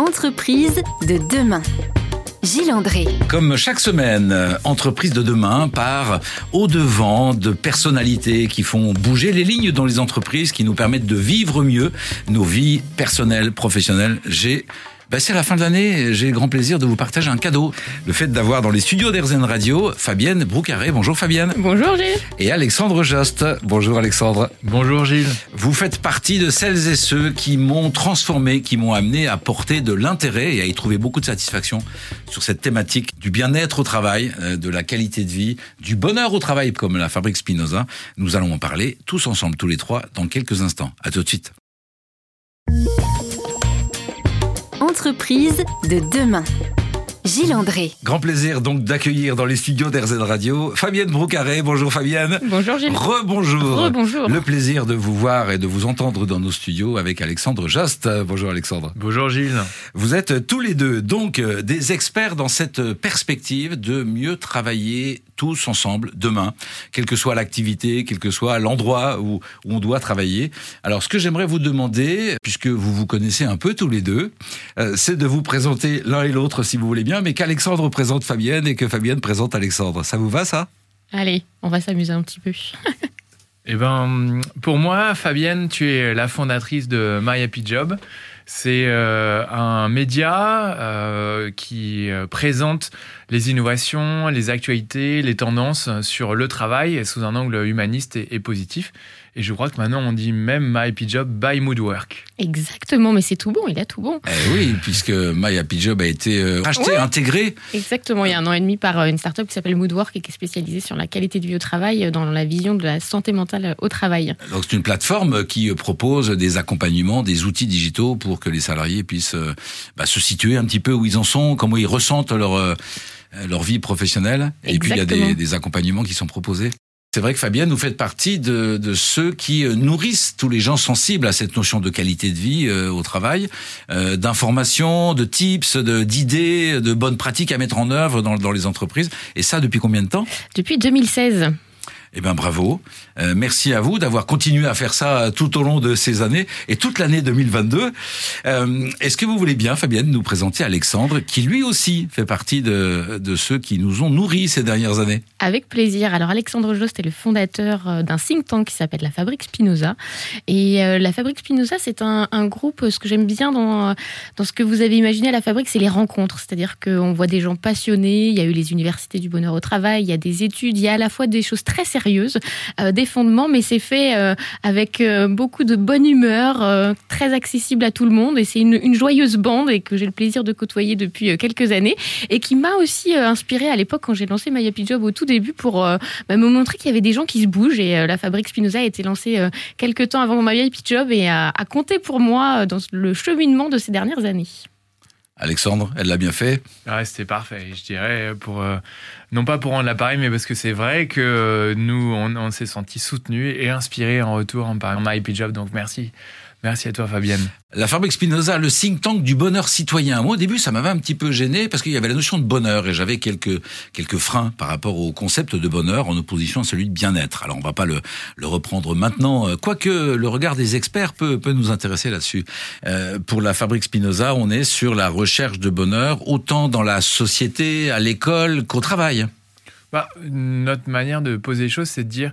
Entreprise de demain. Gilles André. Comme chaque semaine, Entreprise de demain part au devant de personnalités qui font bouger les lignes dans les entreprises, qui nous permettent de vivre mieux nos vies personnelles, professionnelles. J'ai bah, c'est la fin de l'année. J'ai le grand plaisir de vous partager un cadeau. Le fait d'avoir dans les studios d'Airzen Radio Fabienne Broucaré. Bonjour Fabienne. Bonjour Gilles. Et Alexandre Jost. Bonjour Alexandre. Bonjour Gilles. Vous faites partie de celles et ceux qui m'ont transformé, qui m'ont amené à porter de l'intérêt et à y trouver beaucoup de satisfaction sur cette thématique du bien-être au travail, euh, de la qualité de vie, du bonheur au travail comme la fabrique Spinoza. Nous allons en parler tous ensemble, tous les trois, dans quelques instants. À tout de suite. Entreprise de demain. Gilles André. Grand plaisir donc d'accueillir dans les studios d'RZ Radio Fabienne Broucaré. Bonjour Fabienne. Bonjour Gilles. Rebonjour. Rebonjour. Le plaisir de vous voir et de vous entendre dans nos studios avec Alexandre Jost. Bonjour Alexandre. Bonjour Gilles. Vous êtes tous les deux donc euh, des experts dans cette perspective de mieux travailler tous ensemble demain, quelle que soit l'activité, quel que soit l'endroit où, où, on doit travailler. Alors ce que j'aimerais vous demander, puisque vous vous connaissez un peu tous les deux, euh, c'est de vous présenter l'un et l'autre si vous voulez bien, mais qu'Alexandre présente Fabienne et que Fabienne présente Alexandre. Ça vous va ça? Allez, on va s'amuser un petit peu. eh ben, pour moi, Fabienne, tu es la fondatrice de My Happy Job. C'est euh, un média euh, qui euh, présente les innovations, les actualités, les tendances sur le travail sous un angle humaniste et, et positif. Et je crois que maintenant, on dit même My Happy Job by Moodwork. Exactement, mais c'est tout bon, il a tout bon. Eh oui, puisque My Happy Job a été euh, racheté, Ouais. intégré. Exactement, il y a un an et demi par euh, une startup qui s'appelle Moodwork et qui est spécialisée sur la qualité de vie au travail, euh, dans la vision de la santé mentale euh, au travail. Donc c'est une plateforme qui propose des accompagnements, des outils digitaux pour que les salariés puissent euh, bah, se situer un petit peu où ils en sont, comment ils ressentent leur euh, leur vie professionnelle. Et puis il y a des, accompagnements qui sont proposés. C'est vrai que Fabienne, vous faites partie de, de ceux qui euh, nourrissent tous les gens sensibles à cette notion de qualité de vie euh, au travail, euh, d'informations, de tips, de- d'idées, de, bonnes pratiques à mettre en œuvre dans, dans les entreprises. Et ça depuis combien de temps? Depuis 2016. Eh bien, bravo. Euh, merci à vous d'avoir continué à faire ça tout au long de ces années et toute l'année 2022. Euh, Est-ce que vous voulez bien, Fabienne, nous présenter Alexandre, qui lui aussi fait partie de, de ceux qui nous ont nourris ces dernières années? Avec plaisir. Alors Alexandre Jost est le fondateur euh, d'un think tank qui s'appelle la Fabrique Spinoza. Et euh, la Fabrique Spinoza, c'est un, groupe, euh, ce que j'aime bien dans, dans ce que vous avez imaginé à la Fabrique, c'est les rencontres. C'est-à-dire qu'on voit des gens passionnés, il y a eu les universités du bonheur au travail, il y a des études, il y a à la fois des choses très sérieuses, euh, des fondements, mais c'est fait euh, avec euh, beaucoup de bonne humeur, très accessible à tout le monde. Et c'est une, joyeuse bande et que j'ai le plaisir de côtoyer depuis quelques années et qui m'a aussi euh, inspiré à l'époque quand j'ai lancé My Happy Job au tout début pour bah, me montrer qu'il y avait des gens qui se bougent et la fabrique Spinoza a été lancée quelques temps avant My Happy Job et a, compté pour moi dans le cheminement de ces dernières années. Alexandre, elle l'a bien fait. Ouais, c'était parfait, je dirais, pour, euh, non pas pour rendre l'appareil, mais parce que c'est vrai que euh, nous, on, s'est sentis soutenus et inspirés en retour en de My Job. Donc merci. Merci à toi, Fabienne. La Fabrique Spinoza, le think tank du bonheur citoyen. Moi, au début, ça m'avait un petit peu gêné parce qu'il y avait la notion de bonheur et j'avais quelques quelques freins par rapport au concept de bonheur en opposition à celui de bien-être. Alors, on va pas le le reprendre maintenant, euh, quoique le regard des experts peut peut nous intéresser là-dessus. Euh, pour la Fabrique Spinoza, on est sur la recherche de bonheur autant dans la société, à l'école qu'au travail. Bah, notre manière de poser les choses, c'est de dire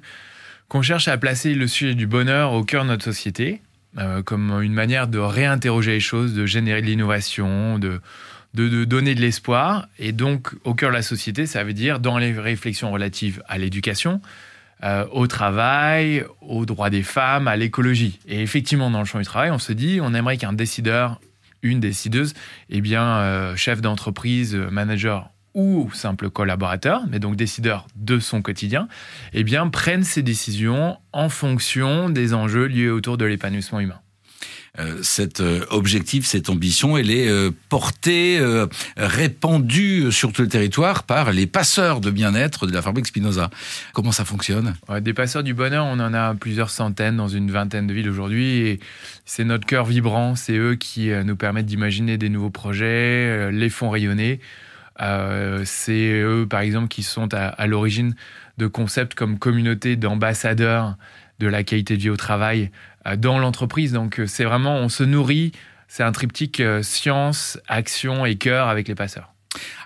qu'on cherche à placer le sujet du bonheur au cœur de notre société, euh, comme une manière de réinterroger les choses, de générer de l'innovation, de, de, donner de l'espoir. Et donc, au cœur de la société, ça veut dire dans les réflexions relatives à l'éducation, euh, au travail, aux droits des femmes, à l'écologie. Et effectivement, dans le champ du travail, on se dit, on aimerait qu'un décideur, une décideuse, eh bien, euh, chef d'entreprise, manager ou simple collaborateur, mais donc décideur de son quotidien, eh bien, prenne ses décisions en fonction des enjeux liés autour de l'épanouissement humain. Euh, cet euh, objectif, cette ambition, elle est euh, portée, répandue sur tout le territoire par les passeurs de bien-être de la fabrique Spinoza. Comment ça fonctionne? Des passeurs du bonheur, on en a plusieurs centaines dans une vingtaine de villes aujourd'hui. Et c'est notre cœur vibrant, c'est eux qui nous permettent d'imaginer des nouveaux projets, les font rayonner. Euh, c'est eux, par exemple, qui sont à, à l'origine de concepts comme communauté d'ambassadeurs de la qualité de vie au travail euh, dans l'entreprise. Donc, euh, c'est vraiment, on se nourrit c'est un triptyque science, action et cœur avec les passeurs.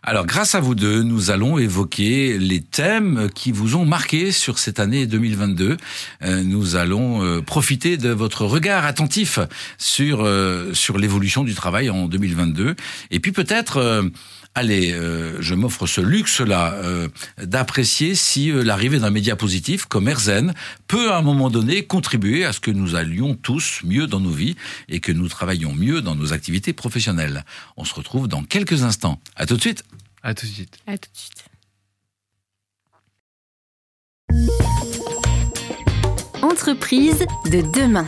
Alors, grâce à vous deux, nous allons évoquer les thèmes qui vous ont marqué sur cette année 2022. Euh, nous allons euh, profiter de votre regard attentif sur euh, sur l'évolution du travail en 2022, et puis peut-être allez, je m'offre ce luxe-là d'apprécier si l'arrivée d'un média positif comme Erzen peut à un moment donné contribuer à ce que nous allions tous mieux dans nos vies et que nous travaillions mieux dans nos activités professionnelles. On se retrouve dans quelques instants. À tout de suite. À tout de suite. À tout de suite. Entreprise de demain.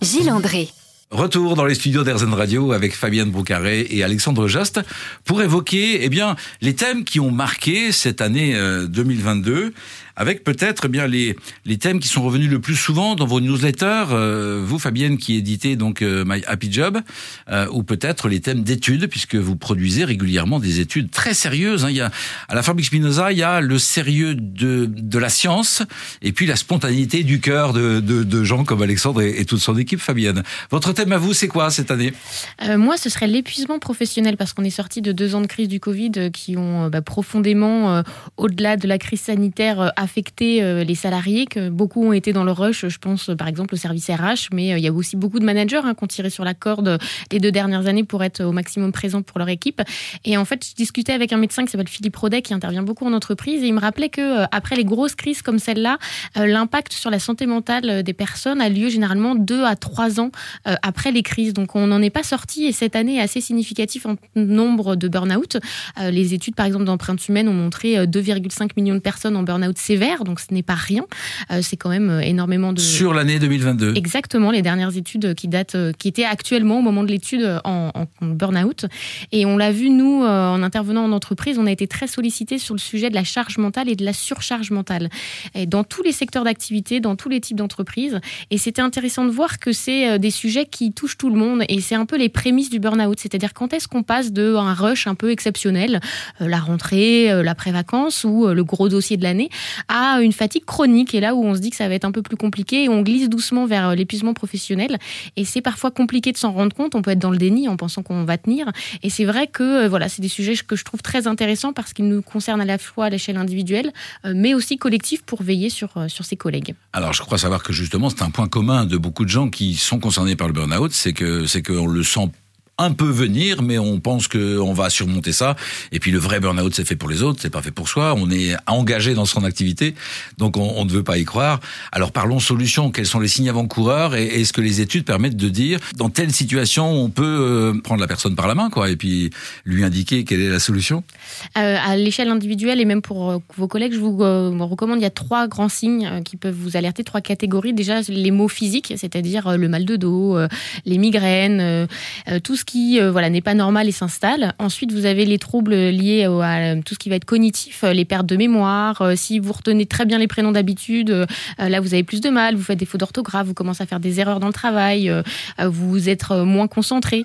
Gilles André. Retour dans les studios d'Airzen Radio avec Fabienne Broucaré et Alexandre Jost pour évoquer eh bien les thèmes qui ont marqué cette année 2022 avec peut-être eh bien les les thèmes qui sont revenus le plus souvent dans vos newsletters, euh, vous Fabienne qui éditez donc euh, My Happy Job, euh, ou peut-être les thèmes d'études puisque vous produisez régulièrement des études très sérieuses. Hein. Il y a à la Fabrique Spinoza, il y a le sérieux de de la science et puis la spontanéité du cœur de, de, gens comme Alexandre et, et, toute son équipe. Fabienne, votre thème à vous, c'est quoi cette année? Moi, ce serait l'épuisement professionnel parce qu'on est sorti de deux ans de crise du Covid qui ont bah, profondément, au-delà de la crise sanitaire, affecté euh, les salariés, que beaucoup ont été dans le rush, je pense par exemple au service RH, mais euh, il y a aussi beaucoup de managers hein, qui ont tiré sur la corde les deux dernières années pour être au maximum présents pour leur équipe. Et en fait, je discutais avec un médecin qui s'appelle Philippe Rodet, qui intervient beaucoup en entreprise, et il me rappelait que euh, après les grosses crises comme celle-là, l'impact sur la santé mentale des personnes a lieu généralement deux à trois ans après les crises. Donc on n'en est pas sorti, et cette année est assez significatif en nombre de burn-out. Les études, par exemple, d'empreintes humaines ont montré 2,5 millions de personnes en burn-out sévère donc ce n'est pas rien. Euh, c'est quand même euh, énormément de... Sur l'année 2022 Exactement, les dernières études qui datent, euh, qui étaient actuellement au moment de l'étude en, en burn-out. Et on l'a vu, nous, en intervenant en entreprise, on a été très sollicités sur le sujet de la charge mentale et de la surcharge mentale. Et dans tous les secteurs d'activité, dans tous les types d'entreprises. Et c'était intéressant de voir que c'est des sujets qui touchent tout le monde. Et c'est un peu les prémices du burn-out. C'est-à-dire quand est-ce qu'on passe de un rush un peu exceptionnel, la rentrée, l'après-vacances ou le gros dossier de l'année, à une fatigue chronique. Et là où on se dit que ça va être un peu plus compliqué, et on glisse doucement vers euh, l'épuisement professionnel. Et c'est parfois compliqué de s'en rendre compte. On peut être dans le déni en pensant qu'on va tenir. Et c'est vrai que euh, voilà, c'est des sujets que je trouve très intéressants parce qu'ils nous concernent à la fois à l'échelle individuelle, euh, mais aussi collective pour veiller sur, sur ses collègues. Alors, je crois savoir que justement, c'est un point commun de beaucoup de gens qui sont concernés par le burn-out, c'est qu'on le sent un peu venir, mais on pense qu'on va surmonter ça. Et puis le vrai burn-out, c'est fait pour les autres, c'est pas fait pour soi. On est engagé dans son activité, donc on, ne veut pas y croire. Alors parlons solutions. Quels sont les signes avant-coureurs et est-ce que les études permettent de dire dans telle situation on peut euh, prendre la personne par la main, quoi, et puis lui indiquer quelle est la solution euh, À l'échelle individuelle et même pour euh, vos collègues, je vous recommande. Il y a trois grands signes qui peuvent vous alerter, trois catégories. Déjà les maux physiques, c'est-à-dire le mal de dos, les migraines, tout ce qui euh, voilà n'est pas normal et s'installe. Ensuite, vous avez les troubles liés à tout ce qui va être cognitif, euh, les pertes de mémoire. Euh, si vous retenez très bien les prénoms d'habitude, là vous avez plus de mal. Vous faites des fautes d'orthographe, vous commencez à faire des erreurs dans le travail, vous êtes moins concentré.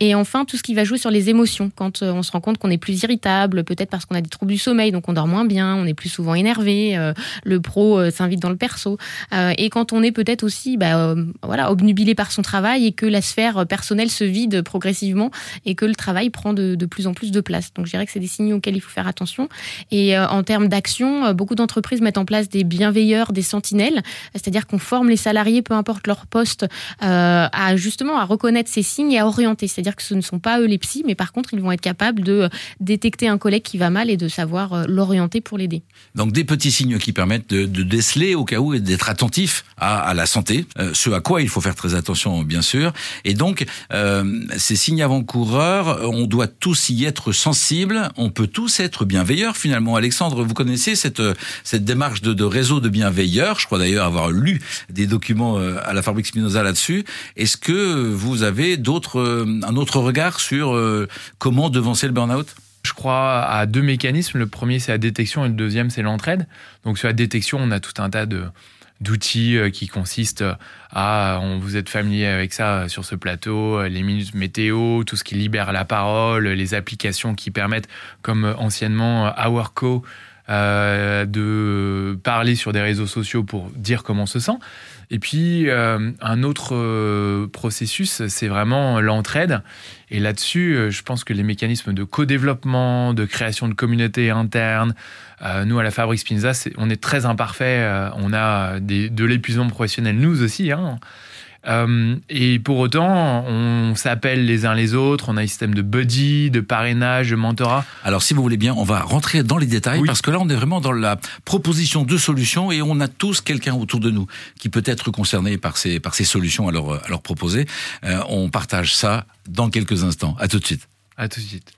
Et enfin, tout ce qui va jouer sur les émotions. Quand on se rend compte qu'on est plus irritable, peut-être parce qu'on a des troubles du sommeil, donc on dort moins bien, on est plus souvent énervé. Le pro s'invite dans le perso. Et quand on est peut-être aussi, bah, voilà, obnubilé par son travail et que la sphère personnelle se vide progressivement et que le travail prend de, plus en plus de place. Donc je dirais que c'est des signes auxquels il faut faire attention. Et euh, en termes d'action, euh, beaucoup d'entreprises mettent en place des bienveilleurs, des sentinelles, c'est-à-dire qu'on forme les salariés, peu importe leur poste, euh, à justement à reconnaître ces signes et à orienter. C'est-à-dire que ce ne sont pas eux les psys, mais par contre ils vont être capables de détecter un collègue qui va mal et de savoir l'orienter pour l'aider. Donc des petits signes qui permettent de, déceler au cas où et d'être attentif à, la santé, ce à quoi il faut faire très attention bien sûr. Et donc ces signes avant-coureurs, on doit tous y être sensibles, on peut tous être bienveilleurs finalement. Alexandre, vous connaissez cette, cette démarche de, réseau de bienveilleurs, je crois d'ailleurs avoir lu des documents euh, à la Fabrique Spinoza là-dessus. Est-ce que vous avez d'autres, euh, un autre regard sur euh, comment devancer le burn-out? Je crois à deux mécanismes. Le premier, c'est la détection et le deuxième, c'est l'entraide. Donc sur la détection, on a tout un tas de, d'outils euh, qui consistent à, on, vous êtes familier avec ça euh, sur ce plateau, euh, les minutes météo, tout ce qui libère la parole, les applications qui permettent, comme anciennement Hourco, euh, de parler sur des réseaux sociaux pour dire comment on se sent. Et puis, euh, un autre euh, processus, c'est vraiment l'entraide. Et là-dessus, je pense que les mécanismes de co-développement, de création de communautés internes, nous, à la Fabrique Spinza, on est très imparfait. on a de l'épuisement professionnel, nous aussi. Hein. Euh, et pour autant, on s'appelle les uns les autres, on a un système de buddy, de parrainage, de mentorat. Alors, si vous voulez bien, on va rentrer dans les détails Oui. parce que là, on est vraiment dans la proposition de solutions et on a tous quelqu'un autour de nous qui peut être concerné par ces, par ces solutions à leur, à leur proposer. Euh, on partage ça dans quelques instants. À tout de suite. À tout de suite.